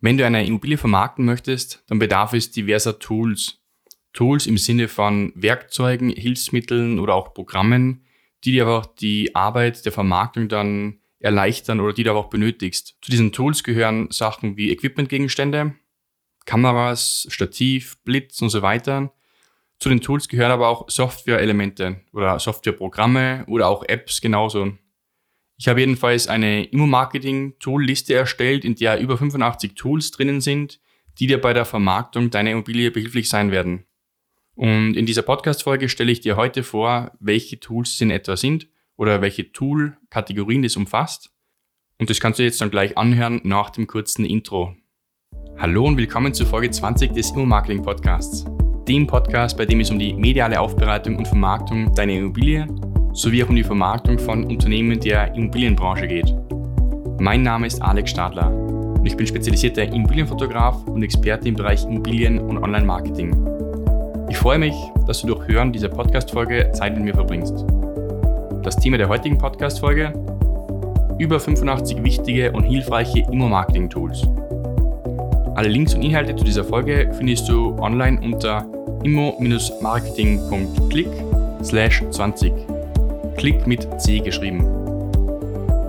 Wenn du eine Immobilie vermarkten möchtest, dann bedarf es diverser Tools. Tools im Sinne von Werkzeugen, Hilfsmitteln oder auch Programmen, die dir aber auch die Arbeit der Vermarktung dann erleichtern oder die du aber auch benötigst. Zu diesen Tools gehören Sachen wie Equipmentgegenstände, Kameras, Stativ, Blitz und so weiter. Zu den Tools gehören aber auch Software-Elemente oder Softwareprogramme oder auch Apps genauso. Ich habe jedenfalls eine Immo-Marketing-Tool-Liste erstellt, in der über 85 Tools drinnen sind, die dir bei der Vermarktung deiner Immobilie behilflich sein werden. Und in dieser Podcast-Folge stelle ich dir heute vor, welche Tools es in etwa sind oder welche Tool-Kategorien das umfasst. Und das kannst du jetzt dann gleich anhören nach dem kurzen Intro. Hallo und willkommen zur Folge 20 des Immo-Marketing Podcasts. Dem Podcast, bei dem es um die mediale Aufbereitung und Vermarktung deiner Immobilie sowie auch um die Vermarktung von Unternehmen der Immobilienbranche geht. Mein Name ist Alex Stadler und ich bin spezialisierter Immobilienfotograf und Experte im Bereich Immobilien und Online-Marketing. Ich freue mich, dass du durch Hören dieser Podcast-Folge Zeit mit mir verbringst. Das Thema der heutigen Podcast-Folge: über 85 wichtige und hilfreiche Immo-Marketing-Tools. Alle Links und Inhalte zu dieser Folge findest du online unter immo-marketing.click 20. Klick mit C geschrieben.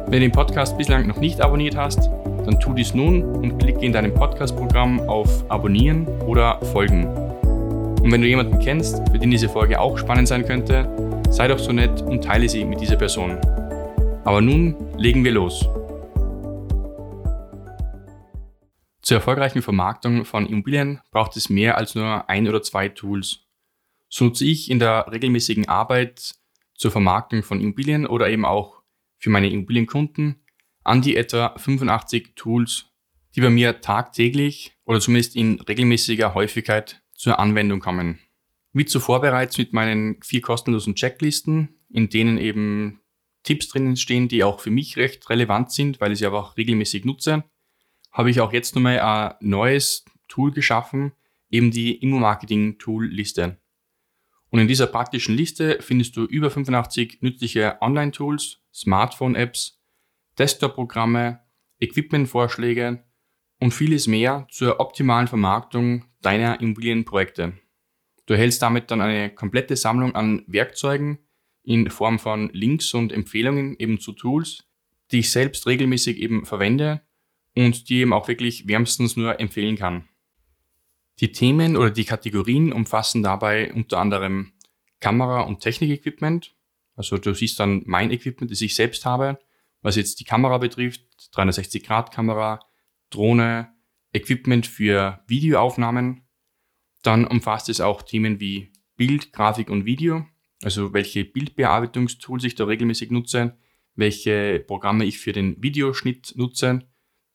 Wenn du den Podcast bislang noch nicht abonniert hast, dann tu dies nun und klicke in deinem Podcast-Programm auf Abonnieren oder Folgen. Und wenn du jemanden kennst, für den diese Folge auch spannend sein könnte, sei doch so nett und teile sie mit dieser Person. Aber nun legen wir los. Zur erfolgreichen Vermarktung von Immobilien braucht es mehr als nur ein oder zwei Tools. So nutze ich in der regelmäßigen Arbeit zur Vermarktung von Immobilien oder eben auch für meine Immobilienkunden an die etwa 85 Tools, die bei mir tagtäglich oder zumindest in regelmäßiger Häufigkeit zur Anwendung kommen. Wie zuvor bereits mit meinen vier kostenlosen Checklisten, in denen eben Tipps drinnen stehen, die auch für mich recht relevant sind, weil ich sie aber auch regelmäßig nutze, habe ich auch jetzt nochmal ein neues Tool geschaffen, eben die Immo-Marketing-Tool-Liste. Und in dieser praktischen Liste findest du über 85 nützliche Online-Tools, Smartphone-Apps, Desktop-Programme, Equipment-Vorschläge und vieles mehr zur optimalen Vermarktung deiner Immobilienprojekte. Du erhältst damit dann eine komplette Sammlung an Werkzeugen in Form von Links und Empfehlungen eben zu Tools, die ich selbst regelmäßig eben verwende und die eben auch wirklich wärmstens nur empfehlen kann. Die Themen oder die Kategorien umfassen dabei unter anderem Kamera- und Technik-Equipment. Also du siehst dann mein Equipment, das ich selbst habe, was jetzt die Kamera betrifft, 360-Grad-Kamera, Drohne, Equipment für Videoaufnahmen. Dann umfasst es auch Themen wie Bild, Grafik und Video, also welche Bildbearbeitungstools ich da regelmäßig nutze, welche Programme ich für den Videoschnitt nutze,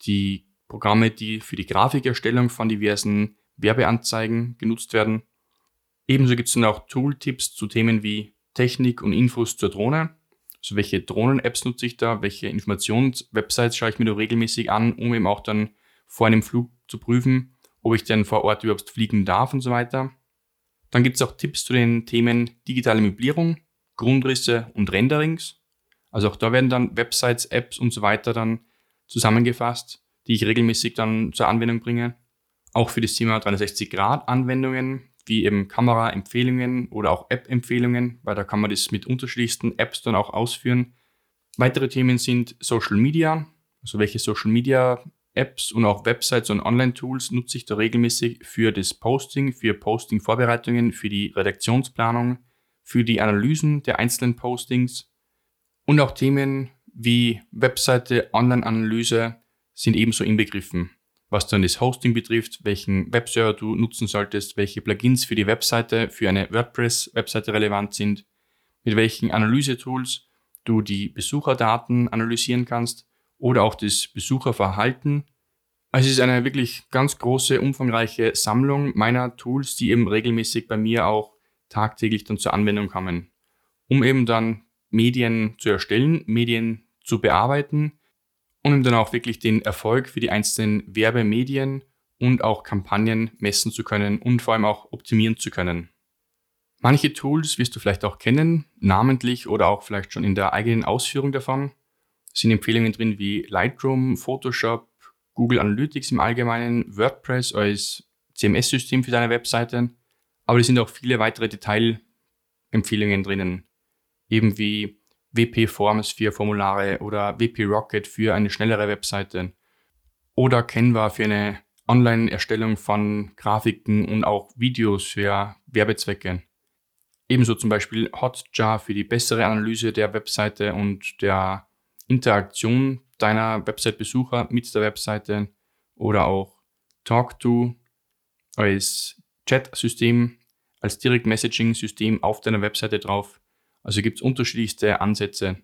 die Programme, die für die Grafikerstellung von diversen Werbeanzeigen genutzt werden. Ebenso gibt es dann auch Tooltips zu Themen wie Technik und Infos zur Drohne. Also welche Drohnen-Apps nutze ich da, welche Informationswebsites schaue ich mir da regelmäßig an, um eben auch dann vor einem Flug zu prüfen, ob ich denn vor Ort überhaupt fliegen darf und so weiter. Dann gibt es auch Tipps zu den Themen digitale Möblierung, Grundrisse und Renderings. Also auch da werden dann Websites, Apps und so weiter dann zusammengefasst, die ich regelmäßig dann zur Anwendung bringe auch für das Thema 360-Grad-Anwendungen, wie eben Kamera-Empfehlungen oder auch App-Empfehlungen, weil da kann man das mit unterschiedlichsten Apps dann auch ausführen. Weitere Themen sind Social Media, also welche Social Media Apps und auch Websites und Online-Tools nutze ich da regelmäßig für das Posting, für Posting-Vorbereitungen, für die Redaktionsplanung, für die Analysen der einzelnen Postings. Und auch Themen wie Webseite, Online-Analyse sind ebenso inbegriffen was dann das Hosting betrifft, welchen Webserver du nutzen solltest, welche Plugins für die Webseite, für eine WordPress-Webseite relevant sind, mit welchen Analysetools du die Besucherdaten analysieren kannst oder auch das Besucherverhalten. Also es ist eine wirklich ganz große, umfangreiche Sammlung meiner Tools, die eben regelmäßig bei mir auch tagtäglich dann zur Anwendung kommen, um eben dann Medien zu erstellen, Medien zu bearbeiten, und um dann auch wirklich den Erfolg für die einzelnen Werbemedien und auch Kampagnen messen zu können und vor allem auch optimieren zu können. Manche Tools wirst du vielleicht auch kennen, namentlich oder auch vielleicht schon in der eigenen Ausführung davon. Es sind Empfehlungen drin wie Lightroom, Photoshop, Google Analytics im Allgemeinen, WordPress als CMS-System für deine Webseite, aber es sind auch viele weitere Detailempfehlungen drinnen, eben wie WP Forms für Formulare oder WP Rocket für eine schnellere Webseite oder Canva für eine Online-Erstellung von Grafiken und auch Videos für Werbezwecke. Ebenso zum Beispiel Hotjar für die bessere Analyse der Webseite und der Interaktion deiner Website-Besucher mit der Webseite oder auch TalkTo als Chat-System, als Direct-Messaging-System auf deiner Webseite drauf. Also gibt es unterschiedlichste Ansätze.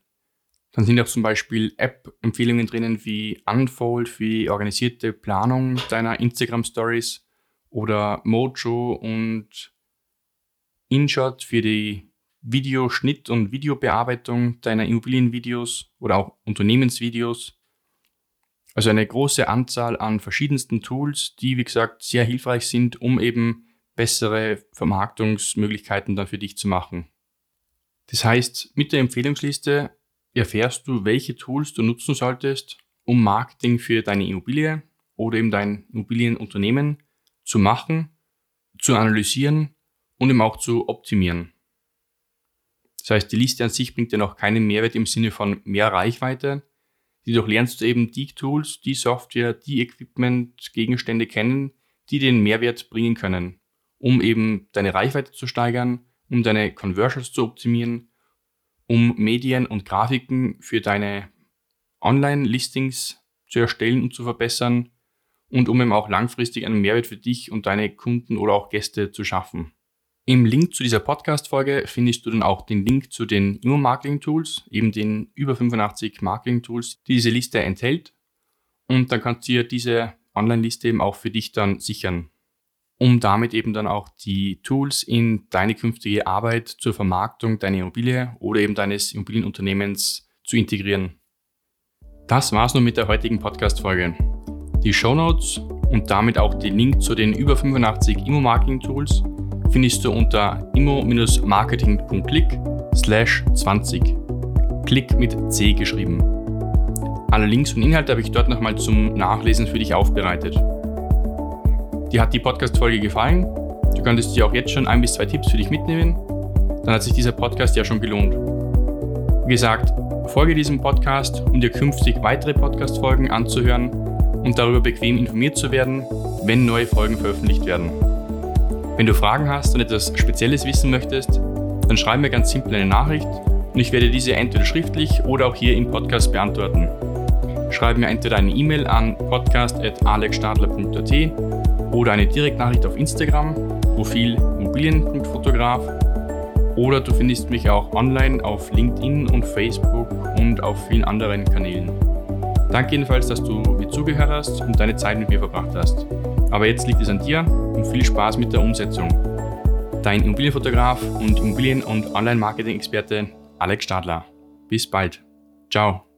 Dann sind auch zum Beispiel App-Empfehlungen drinnen wie Unfold für die organisierte Planung deiner Instagram-Stories oder Mojo und InShot für die Videoschnitt und Videobearbeitung deiner Immobilienvideos oder auch Unternehmensvideos. Also eine große Anzahl an verschiedensten Tools, die, wie gesagt, sehr hilfreich sind, um eben bessere Vermarktungsmöglichkeiten dann für dich zu machen. Das heißt, mit der Empfehlungsliste erfährst du, welche Tools du nutzen solltest, um Marketing für deine Immobilie oder eben dein Immobilienunternehmen zu machen, zu analysieren und eben auch zu optimieren. Das heißt, die Liste an sich bringt dir noch keinen Mehrwert im Sinne von mehr Reichweite. Jedoch lernst du eben die Tools, die Software, die Equipment, Gegenstände kennen, die den Mehrwert bringen können, um eben deine Reichweite zu steigern, um deine Conversions zu optimieren um Medien und Grafiken für deine Online-Listings zu erstellen und zu verbessern und um eben auch langfristig einen Mehrwert für dich und deine Kunden oder auch Gäste zu schaffen. Im Link zu dieser Podcast-Folge findest du dann auch den Link zu den Immo-Marketing-Tools, eben den über 85 Marketing-Tools, die diese Liste enthält. Und dann kannst du dir diese Online-Liste eben auch für dich dann sichern um damit eben dann auch die Tools in deine künftige Arbeit zur Vermarktung deiner Immobilie oder eben deines Immobilienunternehmens zu integrieren. Das war's nun mit der heutigen Podcast-Folge. Die Show Notes und damit auch den Link zu den über 85 Immo-Marketing-Tools findest du unter immo-marketing.click slash 20. Klick mit C geschrieben. Alle Links und Inhalte habe ich dort nochmal zum Nachlesen für dich aufbereitet. Dir hat die Podcast-Folge gefallen? Du könntest dir auch jetzt schon ein bis zwei Tipps für dich mitnehmen. Dann hat sich dieser Podcast ja schon gelohnt. Wie gesagt, folge diesem Podcast, um dir künftig weitere Podcast-Folgen anzuhören und darüber bequem informiert zu werden, wenn neue Folgen veröffentlicht werden. Wenn du Fragen hast und etwas Spezielles wissen möchtest, dann schreib mir ganz simpel eine Nachricht und ich werde diese entweder schriftlich oder auch hier im Podcast beantworten. Schreib mir entweder eine E-Mail an podcast.alexstadler.at oder eine Direktnachricht auf Instagram, Profil Immobilien.fotograf oder du findest mich auch online auf LinkedIn und Facebook und auf vielen anderen Kanälen. Danke jedenfalls, dass du mir zugehört hast und deine Zeit mit mir verbracht hast. Aber jetzt liegt es an dir und viel Spaß mit der Umsetzung. Dein Immobilienfotograf und Immobilien- und Online-Marketing-Experte Alex Stadler. Bis bald. Ciao.